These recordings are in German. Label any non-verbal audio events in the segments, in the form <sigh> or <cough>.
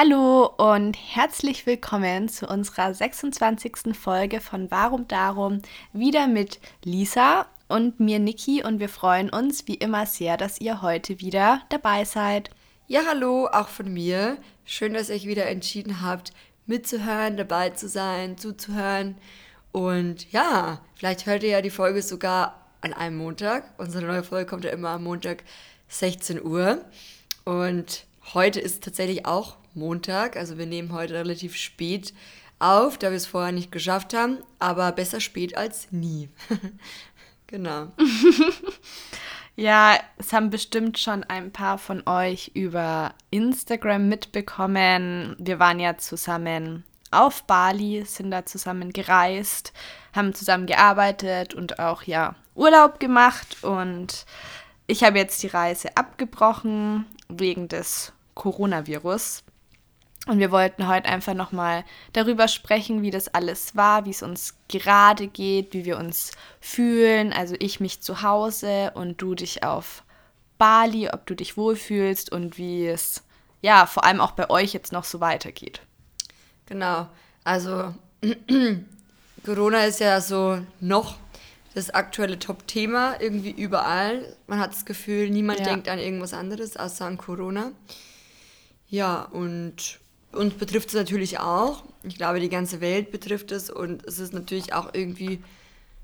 Hallo und herzlich willkommen zu unserer 26. Folge von Warum Darum, wieder mit Lisa und mir Niki und wir freuen uns wie immer sehr, dass ihr heute wieder dabei seid. Ja, hallo, auch von mir. Schön, dass ihr euch wieder entschieden habt, mitzuhören, dabei zu sein, zuzuhören. Und ja, vielleicht hört ihr ja die Folge sogar an einem Montag. Unsere neue Folge kommt ja immer am Montag 16 Uhr. Und heute ist tatsächlich auch Montag. Also wir nehmen heute relativ spät auf, da wir es vorher nicht geschafft haben. Aber besser spät als nie. <laughs> genau. <laughs> ja, es haben bestimmt schon ein paar von euch über Instagram mitbekommen. Wir waren ja zusammen auf Bali, sind da zusammen gereist, haben zusammen gearbeitet und auch ja Urlaub gemacht und ich habe jetzt die Reise abgebrochen wegen des Coronavirus. Und wir wollten heute einfach nochmal darüber sprechen, wie das alles war, wie es uns gerade geht, wie wir uns fühlen. Also ich mich zu Hause und du dich auf Bali, ob du dich wohlfühlst und wie es ja vor allem auch bei euch jetzt noch so weitergeht. Genau. Also <clears throat> Corona ist ja so noch das aktuelle Top-Thema irgendwie überall. Man hat das Gefühl, niemand ja. denkt an irgendwas anderes außer an Corona. Ja, und uns betrifft es natürlich auch. Ich glaube, die ganze Welt betrifft es und es ist natürlich auch irgendwie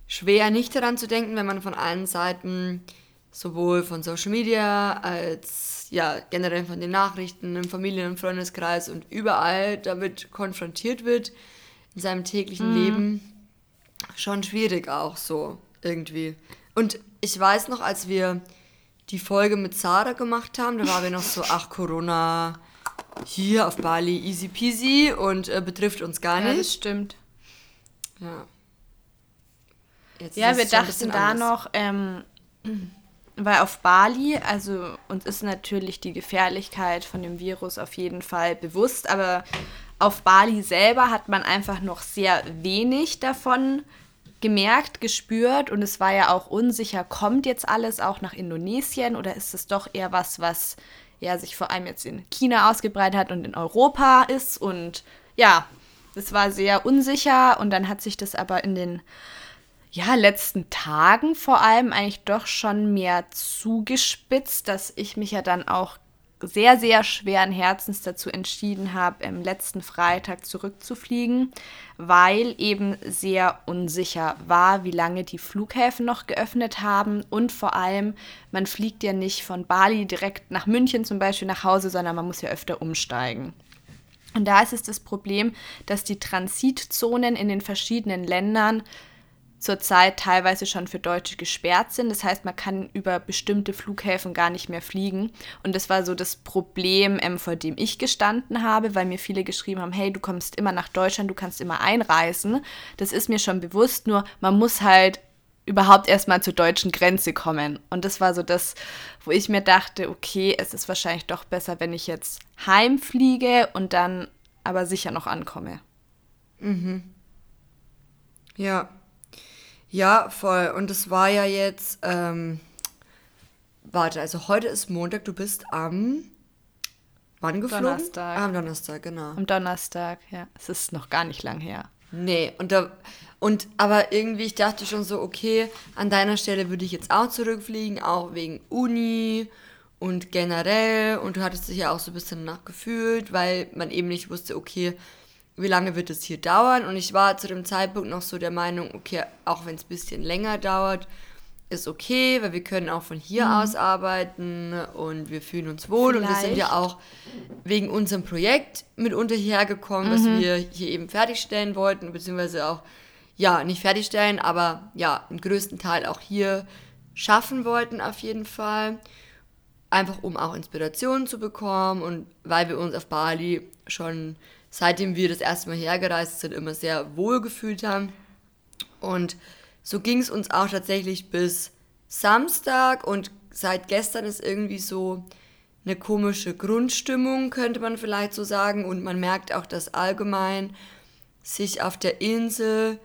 schwer, nicht daran zu denken, wenn man von allen Seiten sowohl von Social Media als ja generell von den Nachrichten im Familien- und Freundeskreis und überall damit konfrontiert wird in seinem täglichen mhm. Leben. Schon schwierig auch so irgendwie. Und ich weiß noch, als wir die Folge mit Sarah gemacht haben, da waren wir noch so, ach Corona, hier auf Bali easy peasy und äh, betrifft uns gar nicht. Ja, das stimmt. Ja. Jetzt ja, wir dachten da anders. noch, ähm, weil auf Bali, also uns ist natürlich die Gefährlichkeit von dem Virus auf jeden Fall bewusst, aber auf Bali selber hat man einfach noch sehr wenig davon gemerkt, gespürt und es war ja auch unsicher, kommt jetzt alles auch nach Indonesien oder ist es doch eher was, was ja sich vor allem jetzt in China ausgebreitet hat und in Europa ist. Und ja, es war sehr unsicher und dann hat sich das aber in den ja, letzten Tagen vor allem eigentlich doch schon mehr zugespitzt, dass ich mich ja dann auch sehr, sehr schweren Herzens dazu entschieden habe, am letzten Freitag zurückzufliegen, weil eben sehr unsicher war, wie lange die Flughäfen noch geöffnet haben und vor allem, man fliegt ja nicht von Bali direkt nach München zum Beispiel nach Hause, sondern man muss ja öfter umsteigen. Und da ist es das Problem, dass die Transitzonen in den verschiedenen Ländern zurzeit teilweise schon für Deutsche gesperrt sind. Das heißt, man kann über bestimmte Flughäfen gar nicht mehr fliegen. Und das war so das Problem, ähm, vor dem ich gestanden habe, weil mir viele geschrieben haben, hey, du kommst immer nach Deutschland, du kannst immer einreisen. Das ist mir schon bewusst, nur man muss halt überhaupt erstmal zur deutschen Grenze kommen. Und das war so das, wo ich mir dachte, okay, es ist wahrscheinlich doch besser, wenn ich jetzt heimfliege und dann aber sicher noch ankomme. Mhm. Ja, ja, voll. Und es war ja jetzt, ähm, warte, also heute ist Montag, du bist am, wann geflogen? Donnerstag. Ah, am Donnerstag, genau. Am Donnerstag, ja. Es ist noch gar nicht lang her. Nee, und da, und aber irgendwie, ich dachte schon so, okay, an deiner Stelle würde ich jetzt auch zurückfliegen, auch wegen Uni und generell. Und du hattest dich ja auch so ein bisschen nachgefühlt, weil man eben nicht wusste, okay, wie lange wird es hier dauern? Und ich war zu dem Zeitpunkt noch so der Meinung, okay, auch wenn es ein bisschen länger dauert, ist okay, weil wir können auch von hier mhm. aus arbeiten und wir fühlen uns wohl. Vielleicht. Und wir sind ja auch wegen unserem Projekt mitunter hierher gekommen, mhm. was wir hier eben fertigstellen wollten, beziehungsweise auch, ja, nicht fertigstellen, aber ja, im größten Teil auch hier schaffen wollten auf jeden Fall. Einfach um auch Inspirationen zu bekommen und weil wir uns auf Bali schon seitdem wir das erste Mal hergereist sind, immer sehr wohl gefühlt haben. Und so ging es uns auch tatsächlich bis Samstag und seit gestern ist irgendwie so eine komische Grundstimmung, könnte man vielleicht so sagen. Und man merkt auch, dass allgemein sich auf der Insel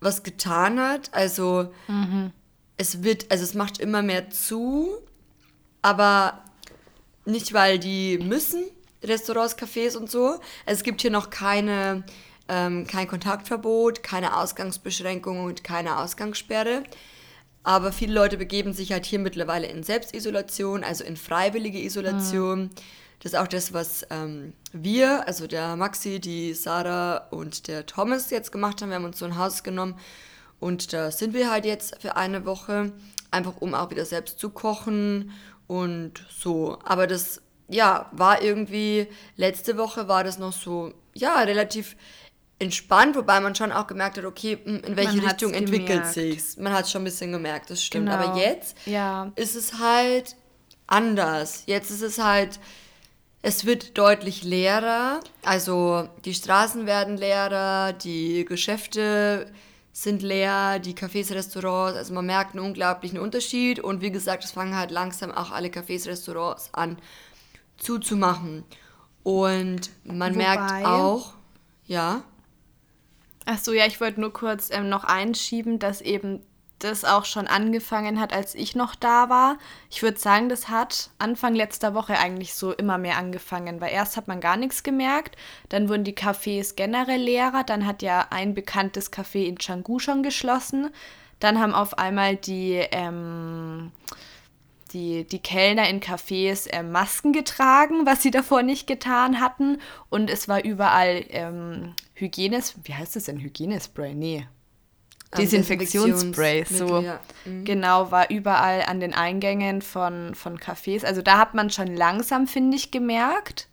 was getan hat. Also mhm. es wird, also es macht immer mehr zu, aber nicht weil die müssen, Restaurants, Cafés und so. Es gibt hier noch keine, ähm, kein Kontaktverbot, keine Ausgangsbeschränkungen und keine Ausgangssperre. Aber viele Leute begeben sich halt hier mittlerweile in Selbstisolation, also in freiwillige Isolation. Mhm. Das ist auch das, was ähm, wir, also der Maxi, die Sarah und der Thomas jetzt gemacht haben. Wir haben uns so ein Haus genommen und da sind wir halt jetzt für eine Woche, einfach um auch wieder selbst zu kochen und so. Aber das, ja, war irgendwie, letzte Woche war das noch so, ja, relativ entspannt, wobei man schon auch gemerkt hat, okay, in welche man Richtung entwickelt sich. Man hat es schon ein bisschen gemerkt, das stimmt. Genau. Aber jetzt ja. ist es halt anders. Jetzt ist es halt, es wird deutlich leerer. Also die Straßen werden leerer, die Geschäfte sind leer, die Cafés, Restaurants, also man merkt einen unglaublichen Unterschied und wie gesagt, es fangen halt langsam auch alle Cafés, Restaurants an zuzumachen. Und man Wobei, merkt auch, ja. Ach so, ja, ich wollte nur kurz ähm, noch einschieben, dass eben das auch schon angefangen hat, als ich noch da war. Ich würde sagen, das hat Anfang letzter Woche eigentlich so immer mehr angefangen, weil erst hat man gar nichts gemerkt, dann wurden die Cafés generell leerer, dann hat ja ein bekanntes Café in Canggu schon geschlossen, dann haben auf einmal die, ähm, die, die Kellner in Cafés äh, Masken getragen, was sie <laughs> davor nicht getan hatten und es war überall ähm, Hygienes, wie heißt das denn, Hygienespray? Nee, Desinfektionsspray, so ja. mhm. genau, war überall an den Eingängen von, von Cafés. Also da hat man schon langsam, finde ich, gemerkt.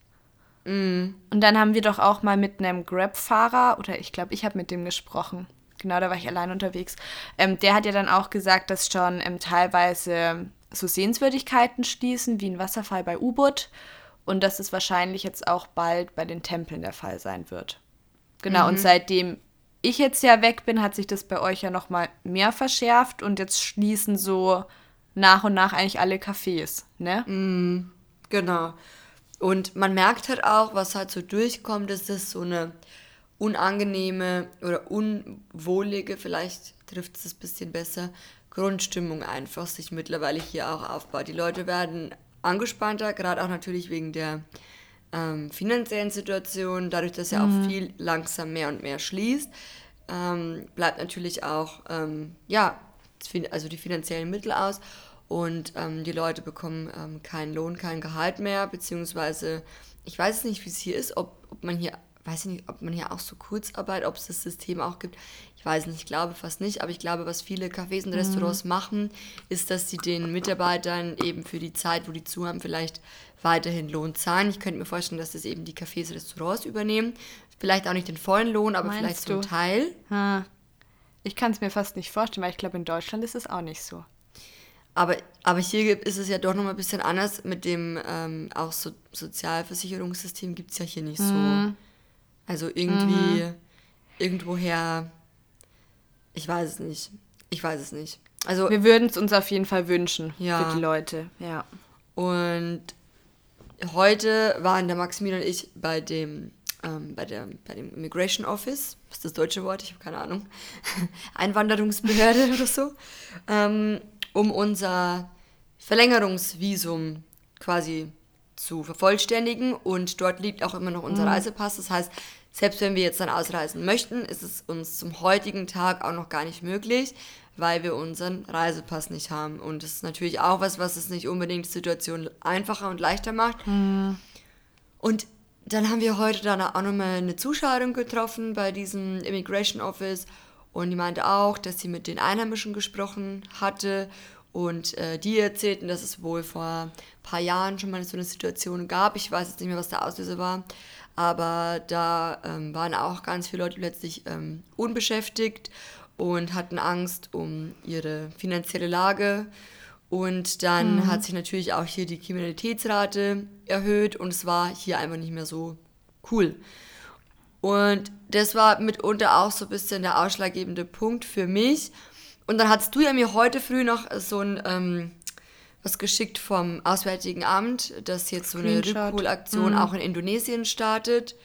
Mhm. Und dann haben wir doch auch mal mit einem Grab-Fahrer, oder ich glaube, ich habe mit dem gesprochen. Genau, da war ich allein unterwegs. Ähm, der hat ja dann auch gesagt, dass schon ähm, teilweise so Sehenswürdigkeiten schließen, wie ein Wasserfall bei U-Boot. Und dass es wahrscheinlich jetzt auch bald bei den Tempeln der Fall sein wird. Genau, mhm. und seitdem ich jetzt ja weg bin, hat sich das bei euch ja noch mal mehr verschärft und jetzt schließen so nach und nach eigentlich alle Cafés, ne? Mm, genau. Und man merkt halt auch, was halt so durchkommt, ist das so eine unangenehme oder unwohlige, vielleicht trifft es ein bisschen besser, Grundstimmung einfach sich mittlerweile hier auch aufbaut. Die Leute werden angespannter, gerade auch natürlich wegen der ähm, finanziellen Situation, dadurch, dass ja mhm. auch viel langsam mehr und mehr schließt, ähm, bleibt natürlich auch, ähm, ja, also die finanziellen Mittel aus und ähm, die Leute bekommen ähm, keinen Lohn, kein Gehalt mehr, beziehungsweise ich weiß nicht, wie es hier ist, ob, ob man hier, weiß ich nicht, ob man hier auch so Kurzarbeit, ob es das System auch gibt. Ich weiß nicht, ich glaube fast nicht, aber ich glaube, was viele Cafés und Restaurants mhm. machen, ist, dass sie den Mitarbeitern eben für die Zeit, wo die zu haben, vielleicht weiterhin Lohn zahlen. Ich könnte mir vorstellen, dass das eben die Cafés und Restaurants übernehmen. Vielleicht auch nicht den vollen Lohn, aber Meinst vielleicht zum Teil. Ha. Ich kann es mir fast nicht vorstellen, weil ich glaube, in Deutschland ist es auch nicht so. Aber, aber hier ist es ja doch nochmal ein bisschen anders. Mit dem ähm, auch so Sozialversicherungssystem gibt es ja hier nicht mhm. so. Also irgendwie mhm. irgendwoher ich weiß es nicht. Ich weiß es nicht. Also wir würden es uns auf jeden Fall wünschen ja. für die Leute, ja. Und heute waren der Maximilian und ich bei dem ähm, bei, der, bei dem Immigration Office, was ist das deutsche Wort? Ich habe keine Ahnung. <laughs> Einwanderungsbehörde oder so, ähm, um unser Verlängerungsvisum quasi zu vervollständigen. Und dort liegt auch immer noch unser mhm. Reisepass. Das heißt, selbst wenn wir jetzt dann ausreisen möchten, ist es uns zum heutigen Tag auch noch gar nicht möglich, weil wir unseren Reisepass nicht haben. Und das ist natürlich auch was, was es nicht unbedingt die Situation einfacher und leichter macht. Mhm. Und dann haben wir heute dann auch nochmal eine Zuschauerin getroffen bei diesem Immigration Office und die meinte auch, dass sie mit den Einheimischen gesprochen hatte und äh, die erzählten, dass es wohl vor ein paar Jahren schon mal so eine Situation gab. Ich weiß jetzt nicht mehr, was der Auslöser war, aber da ähm, waren auch ganz viele Leute plötzlich ähm, unbeschäftigt und hatten Angst um ihre finanzielle Lage. Und dann mhm. hat sich natürlich auch hier die Kriminalitätsrate erhöht und es war hier einfach nicht mehr so cool. Und das war mitunter auch so ein bisschen der ausschlaggebende Punkt für mich. Und dann hast du ja mir heute früh noch so ein ähm, was geschickt vom Auswärtigen Amt, dass jetzt so eine Rückholaktion mhm. auch in Indonesien startet.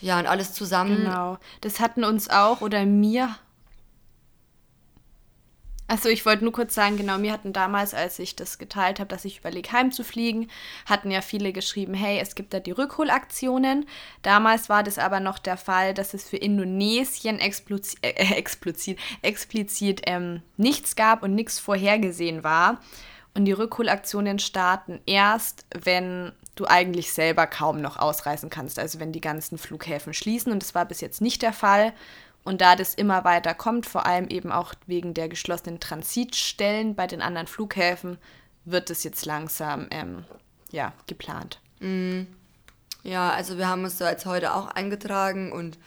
Ja, und alles zusammen. Genau. Das hatten uns auch oder mir. Achso, ich wollte nur kurz sagen, genau, mir hatten damals, als ich das geteilt habe, dass ich überlege, heimzufliegen, hatten ja viele geschrieben, hey, es gibt da die Rückholaktionen. Damals war das aber noch der Fall, dass es für Indonesien explizit, äh, explizit, explizit ähm, nichts gab und nichts vorhergesehen war. Und die Rückholaktionen starten erst, wenn du eigentlich selber kaum noch ausreisen kannst, also wenn die ganzen Flughäfen schließen. Und das war bis jetzt nicht der Fall. Und da das immer weiter kommt, vor allem eben auch wegen der geschlossenen Transitstellen bei den anderen Flughäfen, wird es jetzt langsam ähm, ja, geplant. Mm. Ja, also wir haben uns da jetzt heute auch eingetragen und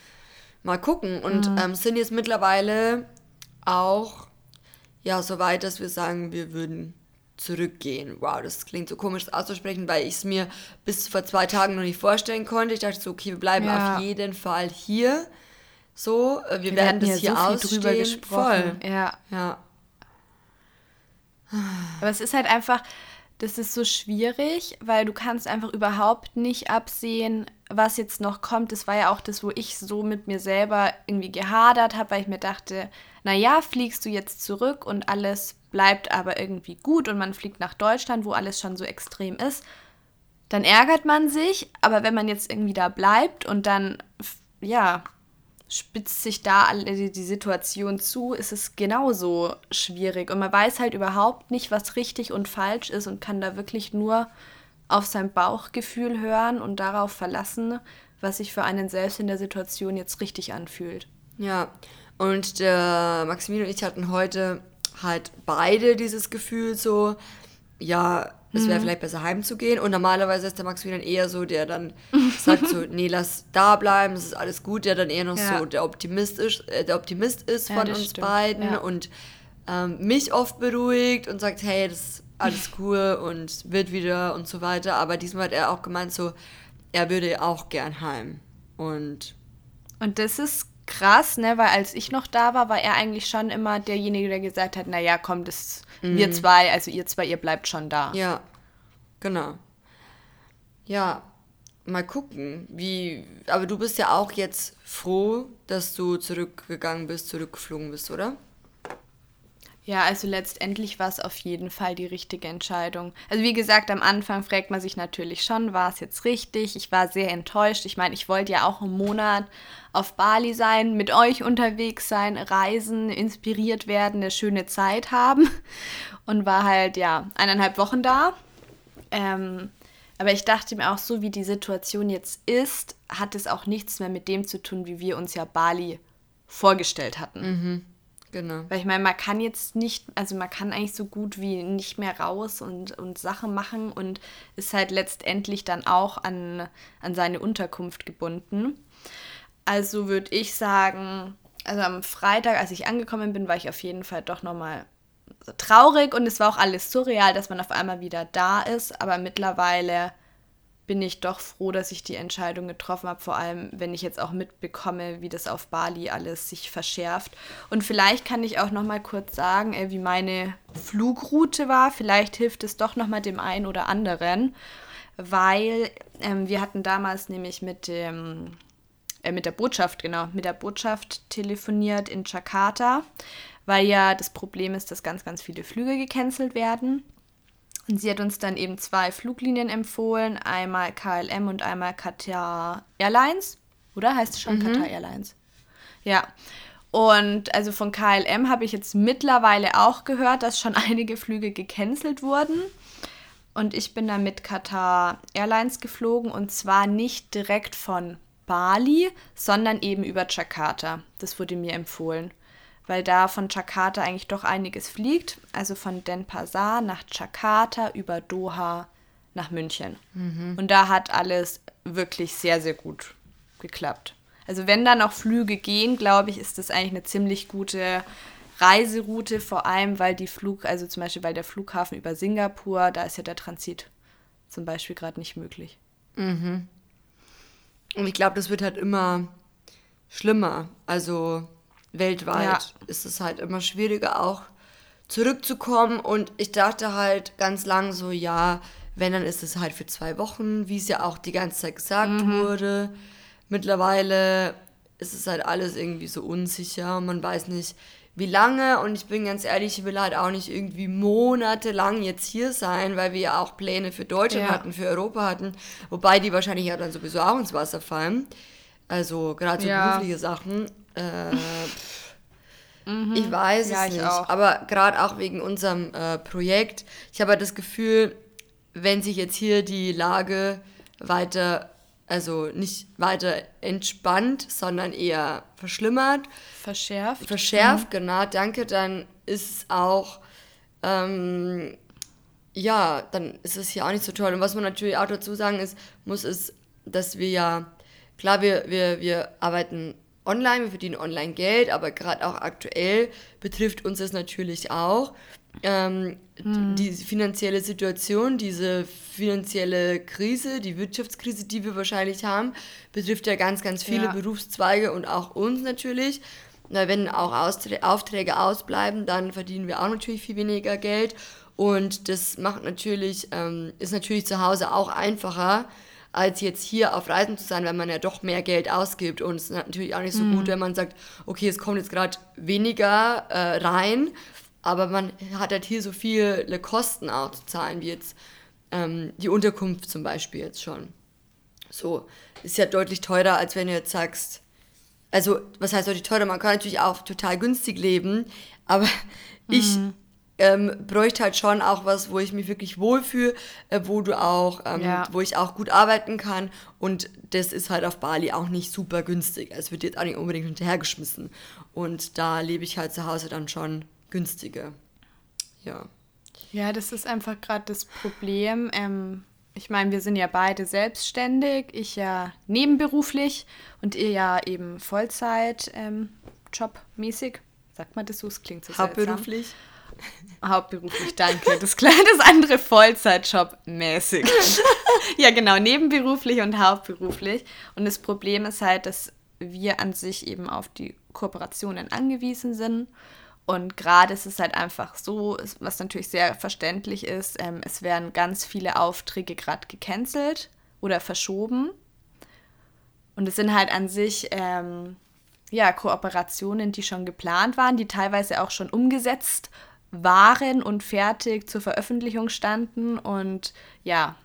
mal gucken. Und mhm. ähm, sind jetzt mittlerweile auch ja so weit, dass wir sagen, wir würden zurückgehen. Wow, das klingt so komisch auszusprechen, weil ich es mir bis vor zwei Tagen noch nicht vorstellen konnte. Ich dachte so, okay, wir bleiben ja. auf jeden Fall hier. So, äh, wir, wir werden das hier so ausstehen. drüber gesprochen. Voll. Ja. ja. Aber es ist halt einfach, das ist so schwierig, weil du kannst einfach überhaupt nicht absehen, was jetzt noch kommt. Das war ja auch das, wo ich so mit mir selber irgendwie gehadert habe, weil ich mir dachte, naja, fliegst du jetzt zurück und alles bleibt aber irgendwie gut und man fliegt nach Deutschland, wo alles schon so extrem ist, dann ärgert man sich. Aber wenn man jetzt irgendwie da bleibt und dann, ja, spitzt sich da die Situation zu, ist es genauso schwierig. Und man weiß halt überhaupt nicht, was richtig und falsch ist und kann da wirklich nur auf sein Bauchgefühl hören und darauf verlassen, was sich für einen selbst in der Situation jetzt richtig anfühlt. Ja, und der Maximilian und ich hatten heute halt beide dieses Gefühl so, ja, es wäre mhm. vielleicht besser heimzugehen. Und normalerweise ist der Maximilian eher so, der dann <laughs> sagt so, nee, lass da bleiben, es ist alles gut, der dann eher noch ja. so der Optimist ist, äh, der Optimist ist ja, von uns stimmt. beiden und ähm, mich oft beruhigt und sagt, hey, das ist alles <laughs> cool und wird wieder und so weiter. Aber diesmal hat er auch gemeint so, er würde auch gern heim. Und und das ist krass, ne, weil als ich noch da war, war er eigentlich schon immer derjenige, der gesagt hat, naja, komm, das mhm. wir zwei, also ihr zwei, ihr bleibt schon da. Ja, genau. Ja, mal gucken, wie. Aber du bist ja auch jetzt froh, dass du zurückgegangen bist, zurückgeflogen bist, oder? Ja, also letztendlich war es auf jeden Fall die richtige Entscheidung. Also wie gesagt, am Anfang fragt man sich natürlich schon, war es jetzt richtig? Ich war sehr enttäuscht. Ich meine, ich wollte ja auch einen Monat auf Bali sein, mit euch unterwegs sein, reisen, inspiriert werden, eine schöne Zeit haben und war halt ja eineinhalb Wochen da. Ähm, aber ich dachte mir auch, so wie die Situation jetzt ist, hat es auch nichts mehr mit dem zu tun, wie wir uns ja Bali vorgestellt hatten. Mhm. Genau. Weil ich meine, man kann jetzt nicht, also man kann eigentlich so gut wie nicht mehr raus und, und Sachen machen und ist halt letztendlich dann auch an, an seine Unterkunft gebunden. Also würde ich sagen, also am Freitag, als ich angekommen bin, war ich auf jeden Fall doch nochmal traurig und es war auch alles surreal, dass man auf einmal wieder da ist, aber mittlerweile bin ich doch froh, dass ich die Entscheidung getroffen habe, vor allem wenn ich jetzt auch mitbekomme, wie das auf Bali alles sich verschärft. Und vielleicht kann ich auch noch mal kurz sagen, äh, wie meine Flugroute war. Vielleicht hilft es doch noch mal dem einen oder anderen, weil ähm, wir hatten damals nämlich mit dem äh, mit der Botschaft genau mit der Botschaft telefoniert in Jakarta, weil ja das Problem ist, dass ganz ganz viele Flüge gecancelt werden. Und sie hat uns dann eben zwei Fluglinien empfohlen, einmal KLM und einmal Qatar Airlines. Oder heißt es schon mhm. Qatar Airlines? Ja. Und also von KLM habe ich jetzt mittlerweile auch gehört, dass schon <laughs> einige Flüge gecancelt wurden. Und ich bin dann mit Qatar Airlines geflogen und zwar nicht direkt von Bali, sondern eben über Jakarta. Das wurde mir empfohlen weil da von Jakarta eigentlich doch einiges fliegt. Also von Denpasar nach Jakarta über Doha nach München. Mhm. Und da hat alles wirklich sehr, sehr gut geklappt. Also wenn da noch Flüge gehen, glaube ich, ist das eigentlich eine ziemlich gute Reiseroute, vor allem weil die Flug, also zum Beispiel weil der Flughafen über Singapur, da ist ja der Transit zum Beispiel gerade nicht möglich. Mhm. Und ich glaube, das wird halt immer schlimmer. Also weltweit ja. ist es halt immer schwieriger auch zurückzukommen. Und ich dachte halt ganz lang so, ja, wenn, dann ist es halt für zwei Wochen, wie es ja auch die ganze Zeit gesagt mhm. wurde. Mittlerweile ist es halt alles irgendwie so unsicher. Man weiß nicht, wie lange und ich bin ganz ehrlich, ich will halt auch nicht irgendwie monatelang jetzt hier sein, weil wir ja auch Pläne für Deutschland ja. hatten, für Europa hatten, wobei die wahrscheinlich ja dann sowieso auch ins Wasser fallen. Also gerade so ja. berufliche Sachen. Äh, <laughs> mhm. Ich weiß ja, es nicht, aber gerade auch wegen unserem äh, Projekt. Ich habe halt das Gefühl, wenn sich jetzt hier die Lage weiter also nicht weiter entspannt, sondern eher verschlimmert. Verschärft. Verschärft, mhm. genau, danke. Dann ist es auch, ähm, ja, dann ist es hier auch nicht so toll. Und was man natürlich auch dazu sagen ist, muss, ist, dass wir ja, klar, wir, wir, wir arbeiten online, wir verdienen online Geld, aber gerade auch aktuell betrifft uns das natürlich auch ähm, hm. die finanzielle Situation, diese finanzielle Krise, die Wirtschaftskrise, die wir wahrscheinlich haben, betrifft ja ganz, ganz viele ja. Berufszweige und auch uns natürlich. Na, wenn auch Aufträge ausbleiben, dann verdienen wir auch natürlich viel weniger Geld. Und das macht natürlich, ähm, ist natürlich zu Hause auch einfacher, als jetzt hier auf Reisen zu sein, weil man ja doch mehr Geld ausgibt. Und es ist natürlich auch nicht so mhm. gut, wenn man sagt, okay, es kommt jetzt gerade weniger äh, rein, aber man hat halt hier so viele Kosten auch zu zahlen, wie jetzt ähm, die Unterkunft zum Beispiel jetzt schon. So, ist ja deutlich teurer, als wenn du jetzt sagst, also was heißt deutlich teurer? Man kann natürlich auch total günstig leben, aber <laughs> mhm. ich ähm, bräuchte halt schon auch was, wo ich mich wirklich wohlfühle, äh, wo du auch, ähm, ja. wo ich auch gut arbeiten kann. Und das ist halt auf Bali auch nicht super günstig. Es wird jetzt auch nicht unbedingt hinterhergeschmissen. Und da lebe ich halt zu Hause dann schon günstiger. Ja. Ja, das ist einfach gerade das Problem. Ähm, ich meine, wir sind ja beide selbstständig, ich ja nebenberuflich und ihr ja eben Vollzeit ähm, jobmäßig. Sagt man das so? Es klingt so Hauptberuflich. Seltsam. Hauptberuflich, danke. Das kleine, das andere Vollzeitjob mäßig. ja, genau, nebenberuflich und hauptberuflich. Und das Problem ist halt, dass wir an sich eben auf die Kooperationen angewiesen sind und gerade ist es halt einfach so, was natürlich sehr verständlich ist, ähm, es werden ganz viele Aufträge gerade gecancelt oder verschoben. Und es sind halt an sich ähm, ja, Kooperationen, die schon geplant waren, die teilweise auch schon umgesetzt waren und fertig zur Veröffentlichung standen. Und ja,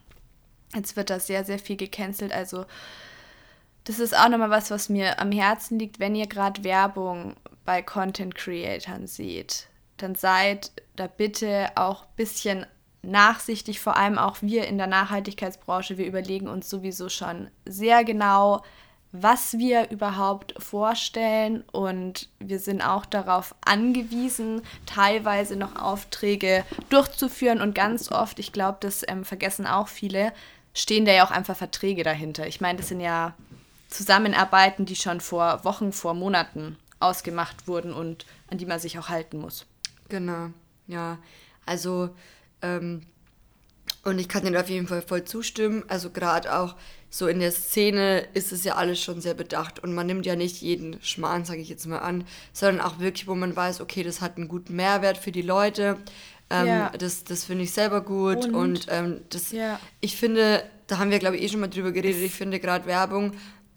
jetzt wird da sehr, sehr viel gecancelt. Also das ist auch nochmal was, was mir am Herzen liegt, wenn ihr gerade Werbung bei Content Creatern seht, dann seid da bitte auch ein bisschen nachsichtig, vor allem auch wir in der Nachhaltigkeitsbranche. Wir überlegen uns sowieso schon sehr genau, was wir überhaupt vorstellen und wir sind auch darauf angewiesen, teilweise noch Aufträge durchzuführen und ganz oft, ich glaube, das ähm, vergessen auch viele, stehen da ja auch einfach Verträge dahinter. Ich meine, das sind ja Zusammenarbeiten, die schon vor Wochen, vor Monaten ausgemacht wurden und an die man sich auch halten muss. Genau, ja. Also, ähm, und ich kann dir auf jeden Fall voll zustimmen. Also gerade auch so in der Szene ist es ja alles schon sehr bedacht und man nimmt ja nicht jeden Schmarrn, sage ich jetzt mal an, sondern auch wirklich, wo man weiß, okay, das hat einen guten Mehrwert für die Leute. Ähm, ja. Das, das finde ich selber gut und, und ähm, das, ja. ich finde, da haben wir glaube ich eh schon mal drüber geredet, ich finde gerade Werbung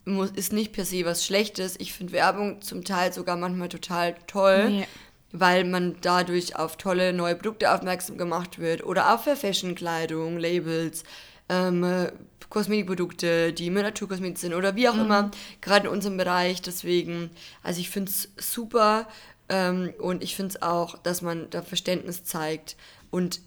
muss, ist nicht per se was Schlechtes. Ich finde Werbung zum Teil sogar manchmal total toll, nee. weil man dadurch auf tolle neue Produkte aufmerksam gemacht wird oder auch für Fashion-Kleidung, Labels, ähm, Kosmetikprodukte, die mit Naturkosmetik sind oder wie auch mhm. immer, gerade in unserem Bereich. Deswegen, also ich finde es super ähm, und ich finde es auch, dass man da Verständnis zeigt und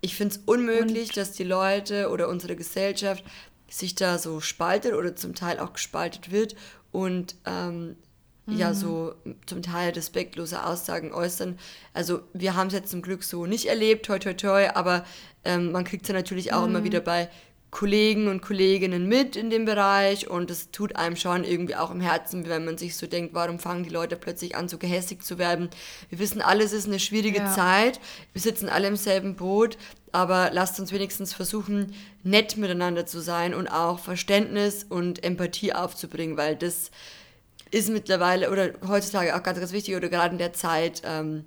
ich finde es unmöglich, und? dass die Leute oder unsere Gesellschaft sich da so spaltet oder zum Teil auch gespaltet wird und ähm, mhm. ja so zum Teil respektlose Aussagen äußern. Also wir haben es jetzt zum Glück so nicht erlebt, toi toi toi, aber ähm, man kriegt es ja natürlich auch mhm. immer wieder bei Kollegen und Kolleginnen mit in dem Bereich und es tut einem schon irgendwie auch im Herzen, wenn man sich so denkt, warum fangen die Leute plötzlich an, so gehässig zu werden. Wir wissen alle, es ist eine schwierige ja. Zeit, wir sitzen alle im selben Boot, aber lasst uns wenigstens versuchen, nett miteinander zu sein und auch Verständnis und Empathie aufzubringen, weil das ist mittlerweile oder heutzutage auch ganz, ganz wichtig oder gerade in der Zeit, ähm,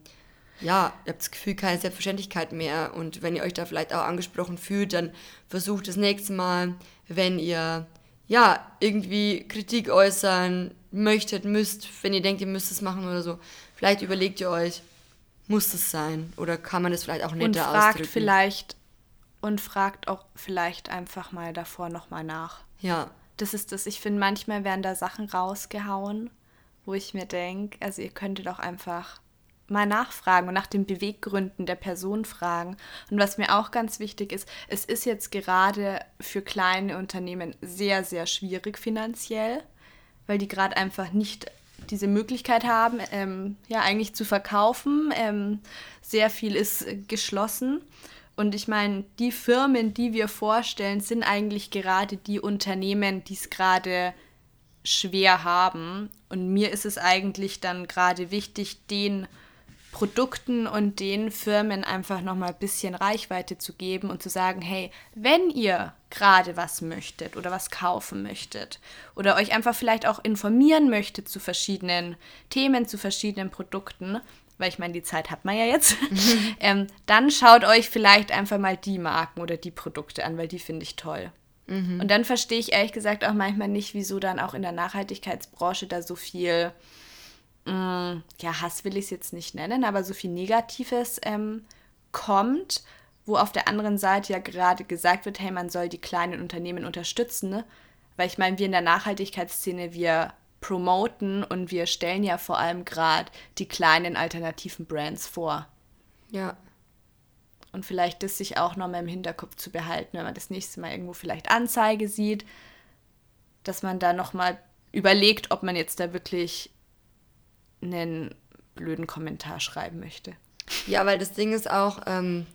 ja, ihr habt das Gefühl, keine Selbstverständlichkeit mehr. Und wenn ihr euch da vielleicht auch angesprochen fühlt, dann versucht das nächste Mal, wenn ihr ja irgendwie Kritik äußern, möchtet, müsst, wenn ihr denkt, ihr müsst es machen oder so, vielleicht überlegt ihr euch, muss es sein? Oder kann man es vielleicht auch netter und fragt ausdrücken? vielleicht und fragt auch vielleicht einfach mal davor nochmal nach. Ja. Das ist das. Ich finde, manchmal werden da Sachen rausgehauen, wo ich mir denke, also ihr könntet auch einfach mal nachfragen und nach den Beweggründen der Person fragen. Und was mir auch ganz wichtig ist, es ist jetzt gerade für kleine Unternehmen sehr, sehr schwierig finanziell, weil die gerade einfach nicht diese Möglichkeit haben, ähm, ja, eigentlich zu verkaufen. Ähm, sehr viel ist geschlossen. Und ich meine, die Firmen, die wir vorstellen, sind eigentlich gerade die Unternehmen, die es gerade schwer haben. Und mir ist es eigentlich dann gerade wichtig, den Produkten und den Firmen einfach nochmal ein bisschen Reichweite zu geben und zu sagen, hey, wenn ihr gerade was möchtet oder was kaufen möchtet oder euch einfach vielleicht auch informieren möchtet zu verschiedenen Themen, zu verschiedenen Produkten, weil ich meine, die Zeit hat man ja jetzt, <laughs> ähm, dann schaut euch vielleicht einfach mal die Marken oder die Produkte an, weil die finde ich toll. Mhm. Und dann verstehe ich ehrlich gesagt auch manchmal nicht, wieso dann auch in der Nachhaltigkeitsbranche da so viel Mm, ja, Hass will ich es jetzt nicht nennen, aber so viel Negatives ähm, kommt, wo auf der anderen Seite ja gerade gesagt wird, hey, man soll die kleinen Unternehmen unterstützen, ne? weil ich meine, wir in der Nachhaltigkeitsszene, wir promoten und wir stellen ja vor allem gerade die kleinen alternativen Brands vor. Ja. Und vielleicht das sich auch nochmal im Hinterkopf zu behalten, wenn man das nächste Mal irgendwo vielleicht Anzeige sieht, dass man da nochmal überlegt, ob man jetzt da wirklich einen blöden Kommentar schreiben möchte. Ja, weil das Ding ist auch, ähm,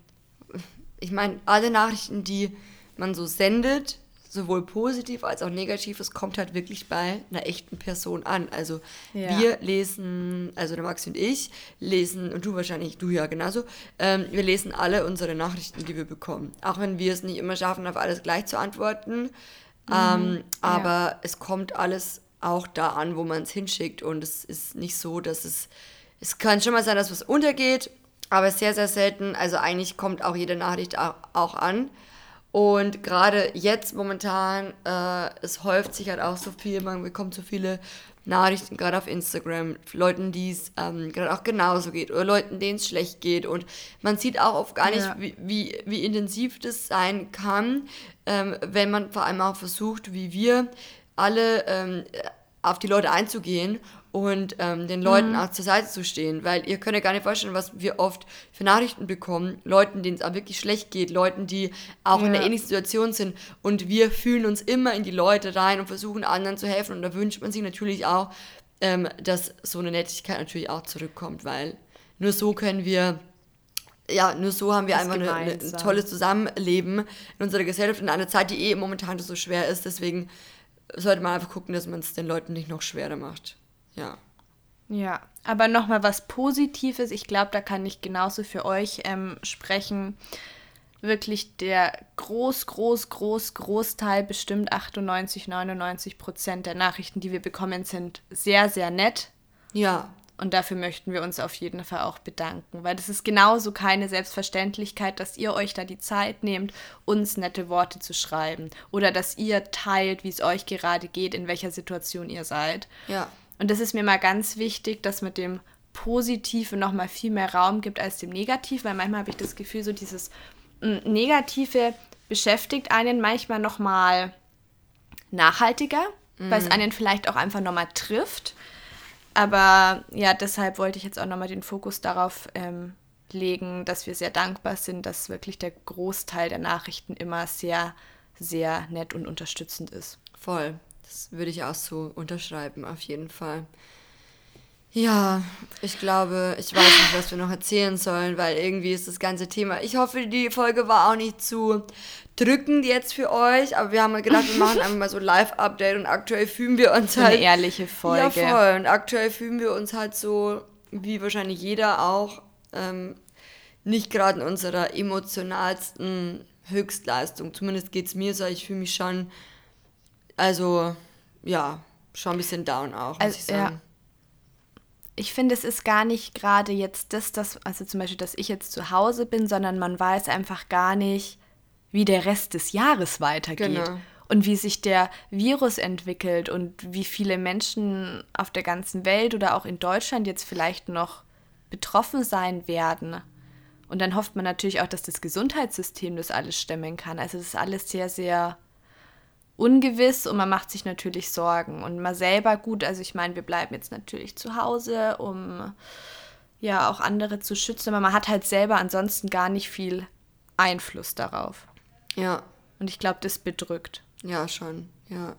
ich meine, alle Nachrichten, die man so sendet, sowohl positiv als auch negativ, es kommt halt wirklich bei einer echten Person an. Also ja. wir lesen, also der Max und ich lesen, und du wahrscheinlich, du ja genauso, ähm, wir lesen alle unsere Nachrichten, die wir bekommen. Auch wenn wir es nicht immer schaffen, auf alles gleich zu antworten. Mhm. Ähm, aber ja. es kommt alles auch da an, wo man es hinschickt. Und es ist nicht so, dass es. Es kann schon mal sein, dass was untergeht, aber sehr, sehr selten. Also eigentlich kommt auch jede Nachricht auch an. Und gerade jetzt momentan, äh, es häuft sich halt auch so viel, man bekommt so viele Nachrichten, gerade auf Instagram, Leuten, die es ähm, gerade auch genauso geht oder Leuten, denen es schlecht geht. Und man sieht auch oft gar nicht, ja. wie, wie, wie intensiv das sein kann, ähm, wenn man vor allem auch versucht, wie wir, alle ähm, auf die Leute einzugehen und ähm, den Leuten mhm. auch zur Seite zu stehen, weil ihr könnt ja gar nicht vorstellen, was wir oft für Nachrichten bekommen, Leuten, denen es auch wirklich schlecht geht, Leuten, die auch ja. in der ähnlichen Situation sind und wir fühlen uns immer in die Leute rein und versuchen anderen zu helfen und da wünscht man sich natürlich auch, ähm, dass so eine Nettigkeit natürlich auch zurückkommt, weil nur so können wir ja, nur so haben wir das einfach ein tolles Zusammenleben in unserer Gesellschaft in einer Zeit, die eh momentan so schwer ist. Deswegen sollte man einfach gucken, dass man es den Leuten nicht noch schwerer macht. Ja. Ja, aber nochmal was Positives. Ich glaube, da kann ich genauso für euch ähm, sprechen. Wirklich der groß, groß, groß, Großteil, bestimmt 98, 99 Prozent der Nachrichten, die wir bekommen, sind sehr, sehr nett. Ja. Und dafür möchten wir uns auf jeden Fall auch bedanken, weil das ist genauso keine Selbstverständlichkeit, dass ihr euch da die Zeit nehmt, uns nette Worte zu schreiben oder dass ihr teilt, wie es euch gerade geht, in welcher Situation ihr seid. Ja. Und das ist mir mal ganz wichtig, dass mit dem Positiven noch mal viel mehr Raum gibt als dem Negativen, weil manchmal habe ich das Gefühl, so dieses hm, Negative beschäftigt einen manchmal noch mal nachhaltiger, mhm. weil es einen vielleicht auch einfach noch mal trifft. Aber ja, deshalb wollte ich jetzt auch nochmal den Fokus darauf ähm, legen, dass wir sehr dankbar sind, dass wirklich der Großteil der Nachrichten immer sehr, sehr nett und unterstützend ist. Voll. Das würde ich auch so unterschreiben, auf jeden Fall. Ja, ich glaube, ich weiß nicht, was wir noch erzählen sollen, weil irgendwie ist das ganze Thema. Ich hoffe, die Folge war auch nicht zu drückend jetzt für euch, aber wir haben gedacht, wir machen <laughs> einfach mal so Live-Update und aktuell fühlen wir uns halt. Eine ehrliche Folge. Ja, voll. Und aktuell fühlen wir uns halt so, wie wahrscheinlich jeder auch, ähm, nicht gerade in unserer emotionalsten Höchstleistung. Zumindest geht es mir so, ich fühle mich schon, also, ja, schon ein bisschen down auch, muss also, ich sagen. Ja ich finde, es ist gar nicht gerade jetzt das, das, also zum Beispiel, dass ich jetzt zu Hause bin, sondern man weiß einfach gar nicht, wie der Rest des Jahres weitergeht. Genau. und wie sich der Virus entwickelt und wie viele Menschen auf der ganzen Welt oder auch in Deutschland jetzt vielleicht noch betroffen sein werden. Und dann hofft man natürlich auch, dass das Gesundheitssystem das alles stemmen kann. Also das ist alles sehr, sehr ungewiss und man macht sich natürlich Sorgen. Und man selber gut, also ich meine, wir bleiben jetzt natürlich zu Hause, um ja auch andere zu schützen, aber man hat halt selber ansonsten gar nicht viel Einfluss darauf. Ja. Und ich glaube, das bedrückt. Ja, schon, ja.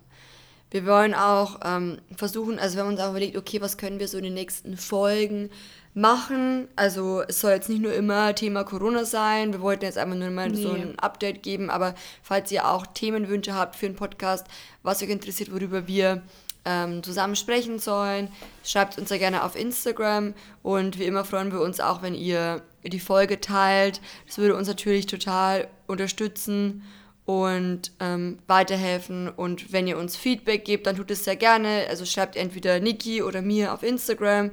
Wir wollen auch ähm, versuchen, also wir haben uns auch überlegt, okay, was können wir so in den nächsten Folgen machen. Also es soll jetzt nicht nur immer Thema Corona sein. Wir wollten jetzt einfach nur mal nee. so ein Update geben. Aber falls ihr auch Themenwünsche habt für einen Podcast, was euch interessiert, worüber wir ähm, zusammen sprechen sollen, schreibt uns ja gerne auf Instagram. Und wie immer freuen wir uns auch, wenn ihr die Folge teilt. Das würde uns natürlich total unterstützen und ähm, weiterhelfen. Und wenn ihr uns Feedback gebt, dann tut es sehr gerne. Also schreibt entweder Niki oder mir auf Instagram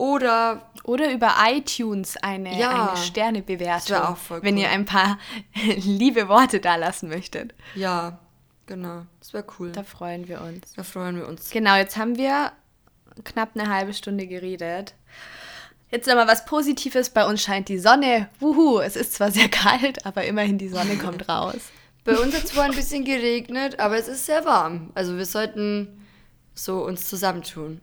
oder oder über iTunes eine, ja, eine Sternebewertung, auch voll cool. wenn ihr ein paar <laughs> liebe Worte da lassen möchtet. Ja, genau. Das wäre cool. Da freuen wir uns. Da freuen wir uns. Genau, jetzt haben wir knapp eine halbe Stunde geredet. Jetzt nochmal was Positives. Bei uns scheint die Sonne. Wuhu, es ist zwar sehr <laughs> kalt, aber immerhin die Sonne kommt raus. Bei uns hat es zwar ein bisschen geregnet, aber es ist sehr warm. Also wir sollten so uns zusammentun.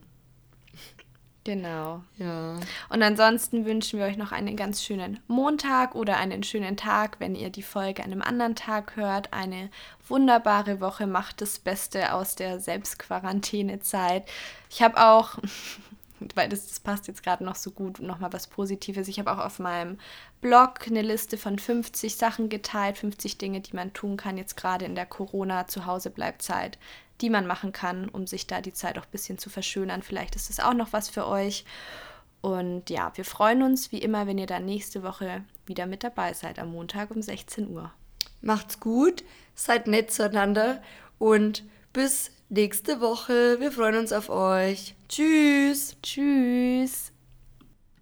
Genau. Ja. Und ansonsten wünschen wir euch noch einen ganz schönen Montag oder einen schönen Tag, wenn ihr die Folge an einem anderen Tag hört. Eine wunderbare Woche. Macht das Beste aus der Selbstquarantänezeit. Ich habe auch weil das, das passt jetzt gerade noch so gut, nochmal was Positives. Ich habe auch auf meinem Blog eine Liste von 50 Sachen geteilt, 50 Dinge, die man tun kann, jetzt gerade in der Corona-Zuhause-Bleibzeit, die man machen kann, um sich da die Zeit auch ein bisschen zu verschönern. Vielleicht ist das auch noch was für euch. Und ja, wir freuen uns wie immer, wenn ihr dann nächste Woche wieder mit dabei seid, am Montag um 16 Uhr. Macht's gut, seid nett zueinander und bis nächste Woche. Wir freuen uns auf euch. Tschüss. Tschüss.